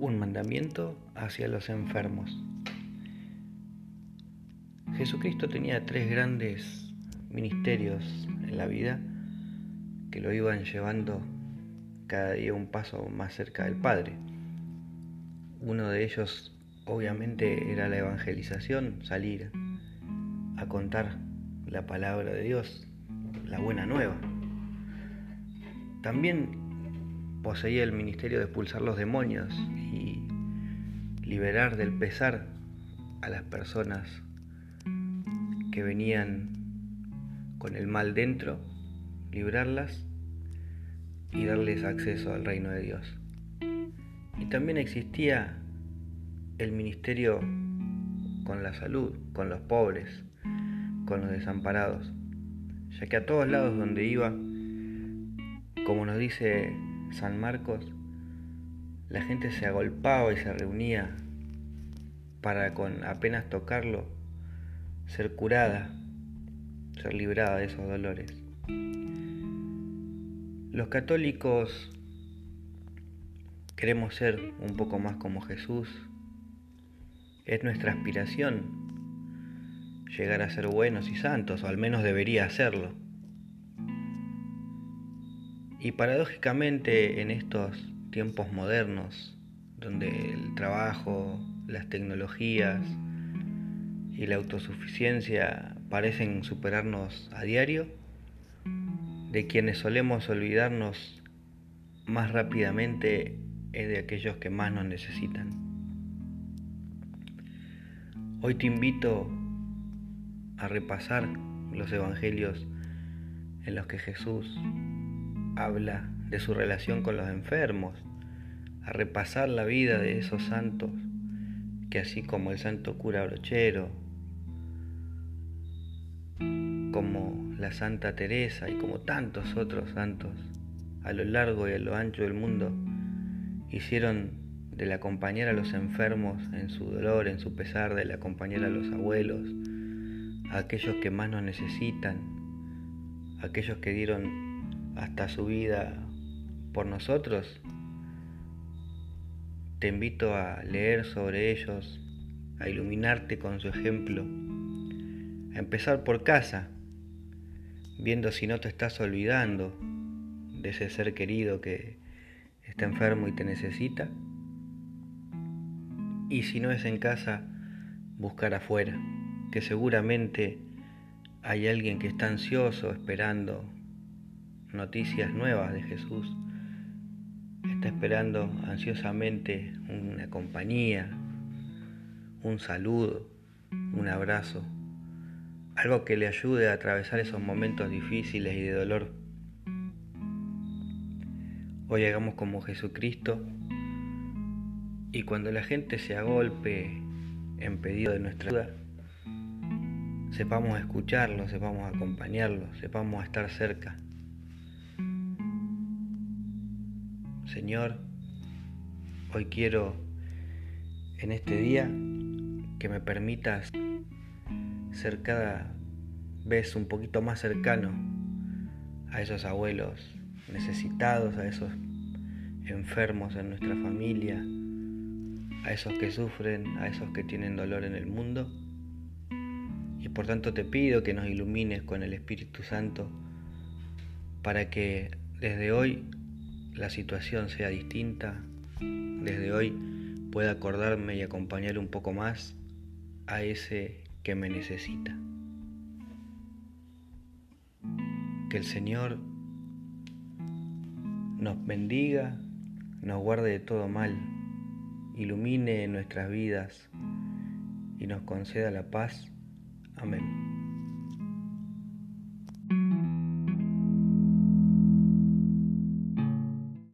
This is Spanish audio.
Un mandamiento hacia los enfermos. Jesucristo tenía tres grandes ministerios en la vida que lo iban llevando cada día un paso más cerca del Padre. Uno de ellos obviamente era la evangelización, salir a contar la palabra de Dios, la buena nueva. También poseía el ministerio de expulsar los demonios liberar del pesar a las personas que venían con el mal dentro, librarlas y darles acceso al reino de Dios. Y también existía el ministerio con la salud, con los pobres, con los desamparados, ya que a todos lados donde iba, como nos dice San Marcos, la gente se agolpaba y se reunía para con apenas tocarlo ser curada, ser librada de esos dolores. Los católicos queremos ser un poco más como Jesús. Es nuestra aspiración llegar a ser buenos y santos, o al menos debería hacerlo. Y paradójicamente en estos tiempos modernos, donde el trabajo, las tecnologías y la autosuficiencia parecen superarnos a diario, de quienes solemos olvidarnos más rápidamente es de aquellos que más nos necesitan. Hoy te invito a repasar los evangelios en los que Jesús habla de su relación con los enfermos, a repasar la vida de esos santos que así como el santo cura brochero, como la Santa Teresa y como tantos otros santos a lo largo y a lo ancho del mundo, hicieron del acompañar a los enfermos en su dolor, en su pesar, del acompañar a los abuelos, a aquellos que más nos necesitan, aquellos que dieron hasta su vida por nosotros, te invito a leer sobre ellos, a iluminarte con su ejemplo, a empezar por casa, viendo si no te estás olvidando de ese ser querido que está enfermo y te necesita. Y si no es en casa, buscar afuera, que seguramente hay alguien que está ansioso esperando noticias nuevas de Jesús. Está esperando ansiosamente una compañía, un saludo, un abrazo, algo que le ayude a atravesar esos momentos difíciles y de dolor. Hoy hagamos como Jesucristo y cuando la gente se agolpe en pedido de nuestra ayuda, sepamos escucharlo, sepamos acompañarlo, sepamos estar cerca. Señor, hoy quiero en este día que me permitas ser cada vez un poquito más cercano a esos abuelos necesitados, a esos enfermos en nuestra familia, a esos que sufren, a esos que tienen dolor en el mundo. Y por tanto te pido que nos ilumines con el Espíritu Santo para que desde hoy la situación sea distinta, desde hoy pueda acordarme y acompañar un poco más a ese que me necesita. Que el Señor nos bendiga, nos guarde de todo mal, ilumine nuestras vidas y nos conceda la paz. Amén.